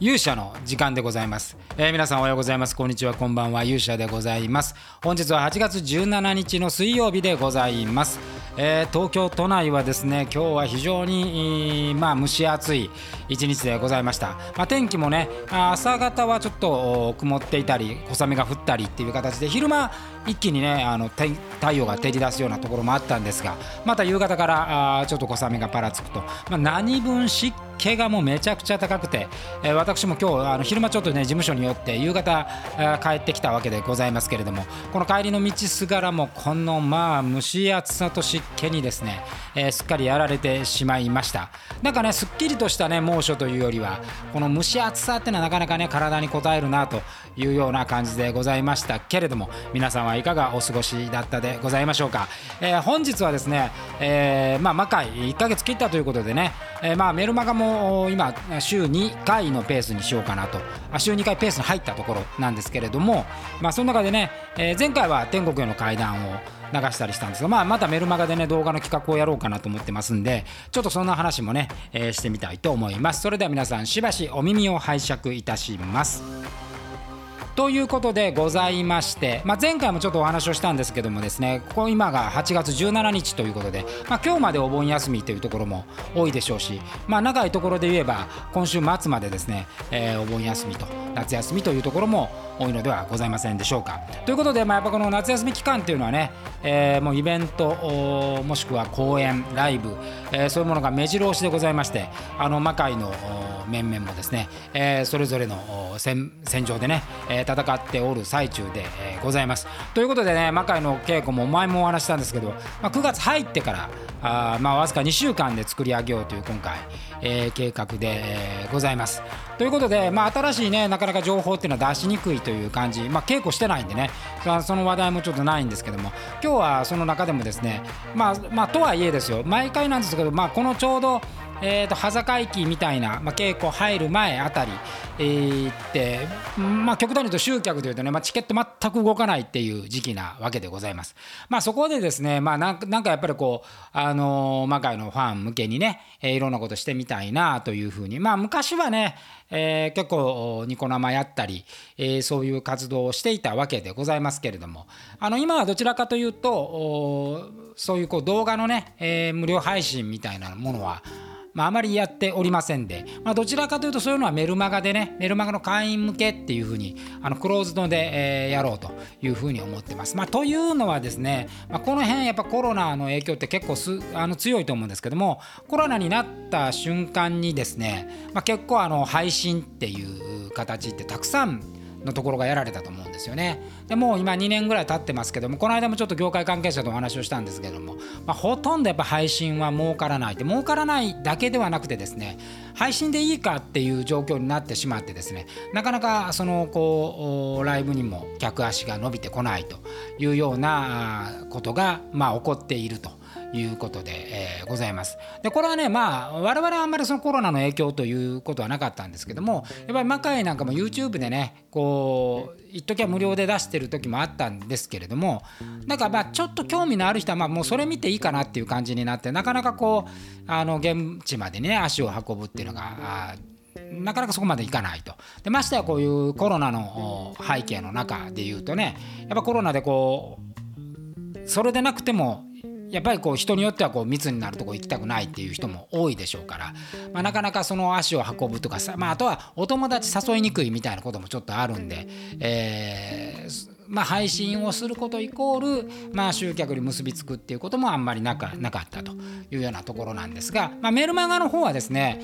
勇者の時間でございます、えー、皆さんおはようございます。こんにちは。こんばんは。勇者でございます。本日は8月17日の水曜日でございます。えー、東京都内はですね今日は非常に、まあ、蒸し暑い一日でございました、まあ、天気もね朝方はちょっと曇っていたり小雨が降ったりっていう形で昼間一気にねあの太陽が照り出すようなところもあったんですがまた夕方からあちょっと小雨がぱらつくと、まあ、何分湿気がもうめちゃくちゃ高くて、えー、私も今日あの昼間ちょっとね事務所によって夕方帰ってきたわけでございますけれどもこの帰りの道すがらもこのまあ蒸し暑さと湿気にですね、えー、すっかりやられてしまいました。なんかねすっきりとしたね猛暑というよりはこの蒸し暑さってのはなかなかね体に応えるなというような感じでございましたけれども皆さんはいかがお過ごしだったでございましょうか、えー、本日はですね、えー、まあ魔界1ヶ月切ったということでね、えー、まあメルマガも今週2回のペースにしようかなと。あ週2回ペースに入ったところなんですけれども、まあ、その中でね、えー、前回は天国への階段を流したりしたんですが、まあ、またメルマガでね動画の企画をやろうかなと思ってますんでちょっとそんな話もね、えー、してみたいと思います。それでは皆さんしばしお耳を拝借いたします。ということでございまして、まあ、前回もちょっとお話をしたんですけどもですねここ今が8月17日ということで、まあ、今日までお盆休みというところも多いでしょうし、まあ、長いところで言えば今週末までですね、えー、お盆休みと夏休みというところも多いのではございませんでしょうか。ということで、まあ、やっぱこの夏休み期間というのはね、えー、もうイベントもしくは公演ライブ、えー、そういうものが目白押しでございましてあの魔界の面々もですね、えー、それぞれの戦場でね、えー、戦っておる最中で、えー、ございます。ということでね魔界の稽古も前もお話したんですけど、まあ、9月入ってからあまあわずか2週間で作り上げようという今回、えー、計画で、えー、ございます。ということで、まあ、新しいねなかなか情報っていうのは出しにくいという感じ、まあ、稽古してないんでねその話題もちょっとないんですけども今日はその中でもですねまあまあとはいえですよ毎回なんですけど、まあ、このちょうどえーと、羽坂駅みたいな、まあ、稽古入る前あたり、えー、って、まあ、極端に言うと集客というとね、まあ、チケット全く動かないっていう時期なわけでございます。まあ、そこでですね、まあ、なんかやっぱりこう、あのー、魔界のファン向けにね、えー、いろんなことしてみたいなというふうに、まあ、昔はね、えー、結構ニコ生やったり、えー、そういう活動をしていたわけでございますけれどもあの今はどちらかというとそういうこう動画のね、えー、無料配信みたいなものはまあ、あまりやっておりませんで、まあ、どちらかというとそういうのはメルマガでねメルマガの会員向けっていうふうにあのクローズドで、えー、やろうというふうに思ってます。まあ、というのはですね、まあ、この辺やっぱコロナの影響って結構すあの強いと思うんですけどもコロナになった瞬間にですね、まあ、結構あの配信っていう形ってたくさんのところがやられたと思うんですよね。でもう今2年ぐらい経ってますけどもこの間もちょっと業界関係者とお話をしたんですけども、まあ、ほとんどやっぱ配信は儲からないで儲からないだけではなくてですね配信でいいかっていう状況になってしまってですねなかなかそのこうライブにも客足が伸びてこないというようなことがまあ起こっていると。いうことで、えー、ございます。でこれはねまあ我々はあんまりそのコロナの影響ということはなかったんですけどもやっぱり魔界なんかも YouTube でねこう一時は無料で出してる時もあったんですけれどもなんかまあちょっと興味のある人はまあもうそれ見ていいかなっていう感じになってなかなかこうあの現地までね足を運ぶっていうのがなかなかそこまでいかないとでましてやこういうコロナの背景の中でいうとねやっぱコロナでこうそれでなくてもやっぱりこう人によってはこう密になるとこ行きたくないっていう人も多いでしょうから、まあ、なかなかその足を運ぶとかさ、まあ、あとはお友達誘いにくいみたいなこともちょっとあるんで、えーまあ、配信をすることイコール、まあ、集客に結びつくっていうこともあんまりなかなかったというようなところなんですが、まあ、メルマガの方はですね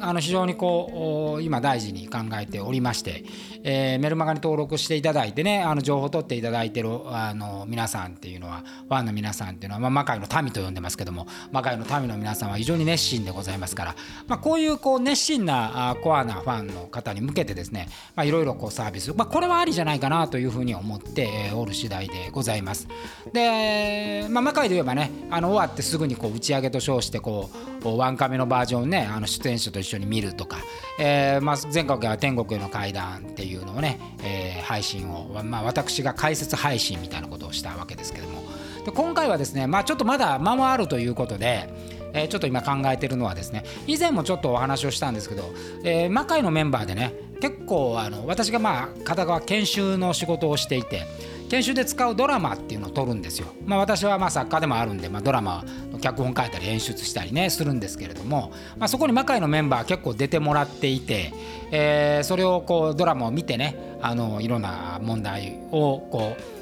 あの非常にこう今大事に考えておりまして、えー、メルマガに登録していただいてねあの情報を取っていただいてるあの皆さんっていうのはファンの皆さんっていうのは、まあ、魔界の民と呼んでますけども魔界の民の皆さんは非常に熱心でございますから、まあ、こういうこう熱心なコアなファンの方に向けてですねいろいろサービス、まあ、これはありじゃないかなというふうに思っておる次第でございます。で、まあ、魔界で言えばねあの終わってすぐにこう打ち上げと称してこうワンカメのバージョンねあの出演者と一緒に見るとか、えーまあ、全国は天国への階段っていうのをね、えー、配信を、まあ、私が解説配信みたいなことをしたわけですけども。で今回はですね、まあ、ちょっとまだ間もあるということでえー、ちょっと今考えてるのはですね以前もちょっとお話をしたんですけど、えー、魔界のメンバーでね結構あの私がまあ片側研修の仕事をしていて研修で使うドラマっていうのを撮るんですよ。まあ、私はまあ作家でもあるんで、まあ、ドラマの脚本書いたり演出したりねするんですけれども、まあ、そこに魔界のメンバー結構出てもらっていて、えー、それをこうドラマを見てねあのいろんな問題をこう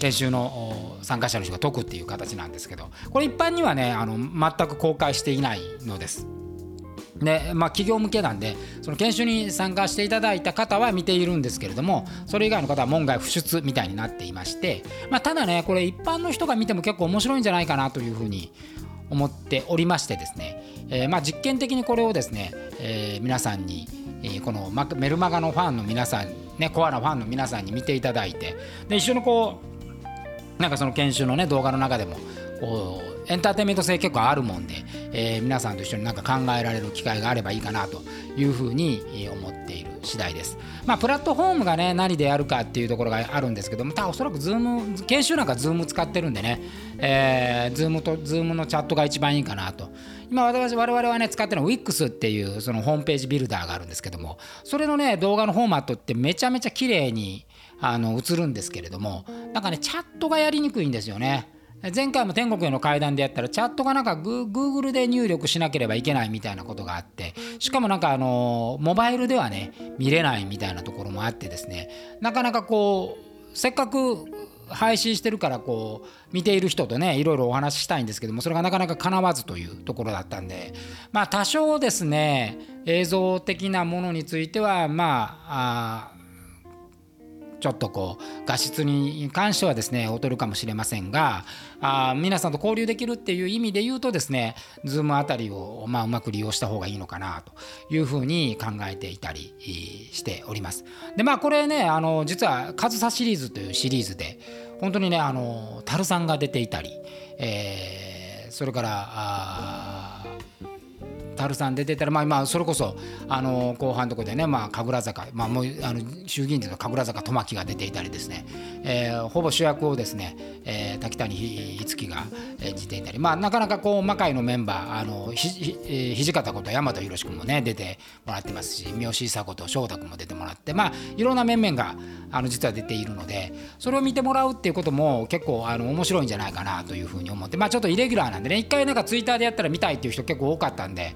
研修の参加者の人が解くっていう形なんですけどこれ一般にはねあの全く公開していないのです。でまあ、企業向けなんでその研修に参加していただいた方は見ているんですけれどもそれ以外の方は門外不出みたいになっていまして、まあ、ただねこれ一般の人が見ても結構面白いんじゃないかなというふうに思っておりましてですね、えー、まあ実験的にこれをですね、えー、皆さんに、えー、このメルマガのファンの皆さんねコアなファンの皆さんに見ていただいてで一緒にこうなんかその研修のね動画の中でもこうエンターテインメント性結構あるもんで、えー、皆さんと一緒になんか考えられる機会があればいいかなというふうに思っている次第です。まあ、プラットフォームがね何でやるかっていうところがあるんですけどもたおそらく Zoom 研修なんか Zoom 使ってるんでね、えー、 Zoom と Zoom のチャットが一番いいかなと。今私我々はね使ってるのは Wix っていうそのホームページビルダーがあるんですけどもそれのね動画のフォーマットってめちゃめちゃ綺麗にあの映るんですけれどもなんかねチャットがやりにくいんですよね。前回も天国への階段でやったらチャットがなんか Google で入力しなければいけないみたいなことがあってしかもなんかあのモバイルではね見れないみたいなところもあってですねなかなかこうせっかく配信してるからこう見ている人とねいろいろお話ししたいんですけどもそれがなかなか叶わずというところだったんでまあ多少ですね映像的なものについてはまあちょっとこう画質に関してはですね劣るかもしれませんがあ皆さんと交流できるっていう意味で言うとですね Zoom あたりを、まあ、うまく利用した方がいいのかなというふうに考えていたりしております。でまあこれねあの実は「上総シリーズ」というシリーズで本当にねあの樽さんが出ていたり、えー、それからあ樽さん出てたら、まあ、まあそれこそあの後半のとこでね、まあ、神楽坂、まあ、もうあの衆議院での神楽坂富木が出ていたりですね、えー、ほぼ主役をですね、え滝谷いつきが演じていたり、まあ、なかなかこう魔界のメンバーあのひひ土方こと山田博君もね出てもらってますし三好久子と翔太君も出てもらってまあいろんな面々があの実は出ているのでそれを見てもらうっていうことも結構あの面白いんじゃないかなというふうに思ってまあちょっとイレギュラーなんでね一回なんかツイッターでやったら見たいっていう人結構多かったんで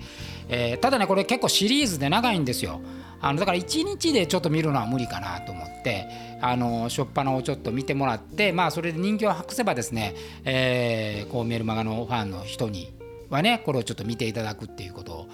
えー、ただねこれ結構シリーズで長いんですよ。あのだから1日でちょっと見るのは無理かなと思ってあの初っ端をちょっと見てもらってまあそれで人気を博せばですね、えー、こうメルマガのファンの人にはねこれをちょっと見ていただくっていうことを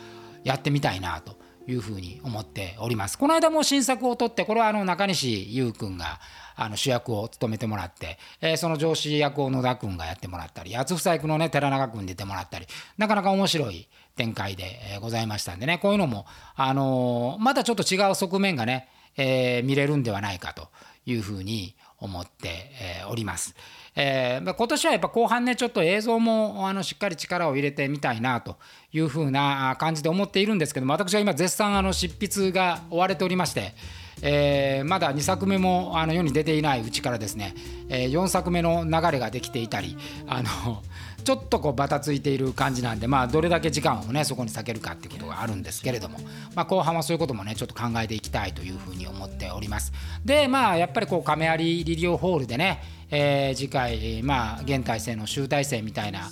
やってみたいなと。いうふうに思っております。この間も新作を撮ってこれはあの中西優君があの主役を務めてもらって、えー、その上司役を野田君がやってもらったり八つ夫妻のね寺永君出てもらったりなかなか面白い展開でございましたんでねこういうのも、あのー、またちょっと違う側面がね、えー、見れるんではないかというふうに思って、おります。えー、今年はやっぱ後半ねちょっと映像もあのしっかり力を入れてみたいなというふうな感じで思っているんですけども私は今絶賛あの執筆が追われておりまして、えー、まだ2作目もあの世に出ていないうちからですね、えー、4作目の流れができていたりあの ちょっとこうバタついている感じなんで、まあ、どれだけ時間をねそこに避けるかっていうことがあるんですけれども、まあ、後半はそういうこともねちょっと考えていきたいというふうに思っております。でまあやっぱりこう亀有リリオホールでね、えー、次回まあ現体制の集大成みたいな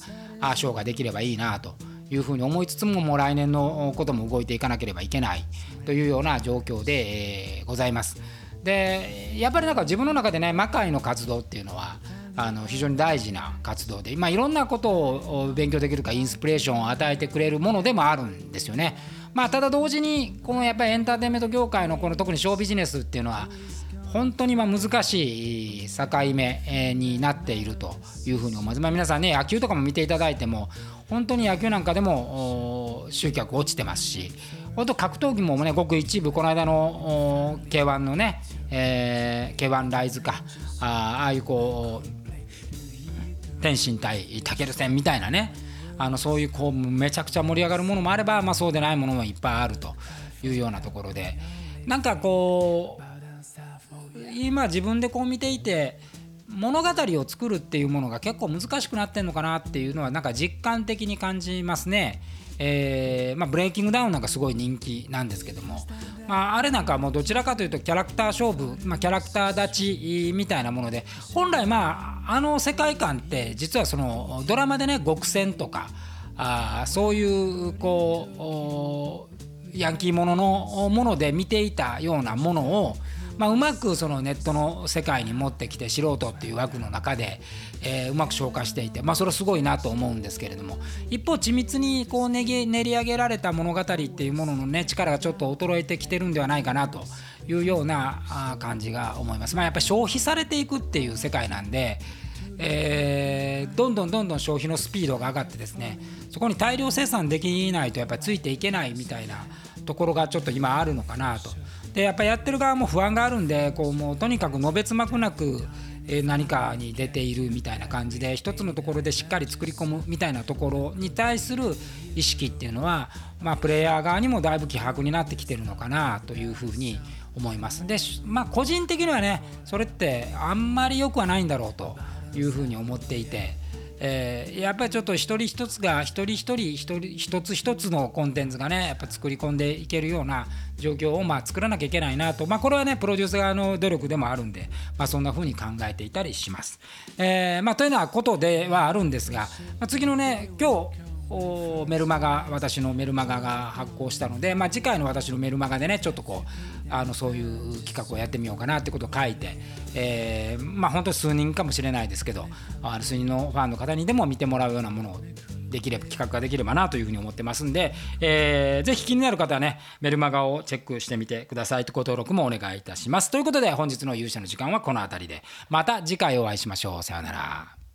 ショーができればいいなというふうに思いつつももう来年のことも動いていかなければいけないというような状況で、えー、ございます。でやっぱりなんか自分の中でね魔界の活動っていうのはあの非常に大事な活動で、まあ、いろんなことを勉強できるかインスピレーションを与えてくれるものでもあるんですよね。まあ、ただ同時にこのやっぱりエンターテインメント業界のこの特にショービジネスっていうのは本当にま難しい境目になっているというふうに思います。まあ、皆さんね野球とかも見ていただいても本当に野球なんかでも集客落ちてますし本当格闘技もねごく一部この間の K1 のね、えー、K1 ライズかああいうこう天心対武戦みたいなねあのそういうこうめちゃくちゃ盛り上がるものもあれば、まあ、そうでないものもいっぱいあるというようなところでなんかこう今自分でこう見ていて物語を作るっていうものが結構難しくなってんのかなっていうのはなんか実感的に感じますね。えーまあ、ブレイキングダウンなんかすごい人気なんですけども、まあ、あれなんかもうどちらかというとキャラクター勝負、まあ、キャラクター立ちみたいなもので本来まああの世界観って実はそのドラマでね極戦とかあそういうこうヤンキーもののもので見ていたようなものをまあ、うまくそのネットの世界に持ってきて素人っていう枠の中で、えー、うまく消化していて、まあ、それはすごいなと思うんですけれども。一方緻密にこう練り練り上げられた物語っていうものの、ね、力がちょっと衰えてきてるんではないかなというような感じが思います。まあ、やっぱ消費されていくっていう世界なんでえー、どんどんどんどん消費のスピードが上がってですねそこに大量生産できないとやっぱりついていけないみたいなところがちょっと今あるのかなと。でやっぱやってる側も不安があるんでこうもうとにかくのべつ幕なく何かに出ているみたいな感じで一つのところでしっかり作り込むみたいなところに対する意識っていうのは、まあ、プレイヤー側にもだいぶ希薄になってきてるのかなというふうに思います。でまあ個人的にはねそれってあんまり良くはないんだろうというふうに思っていて。えー、やっぱりちょっと一人一つが一人一人一人一つ一つのコンテンツがねやっぱ作り込んでいけるような状況をまあ作らなきゃいけないなと、まあ、これはねプロデュース側の努力でもあるんで、まあ、そんな風に考えていたりします。えーまあ、というようなことではあるんですが、まあ、次のね今日メルマガ私のメルマガが発行したので、まあ、次回の私のメルマガでねちょっとこうあのそういう企画をやってみようかなってことを書いて、えー、まあ本当数人かもしれないですけどあの数人のファンの方にでも見てもらうようなものをできれば企画ができればなというふうに思ってますんで、えー、ぜひ気になる方はねメルマガをチェックしてみてください。とご登録もお願いいたします。ということで本日の勇者の時間はこの辺りで。また次回お会いしましょう。さようなら。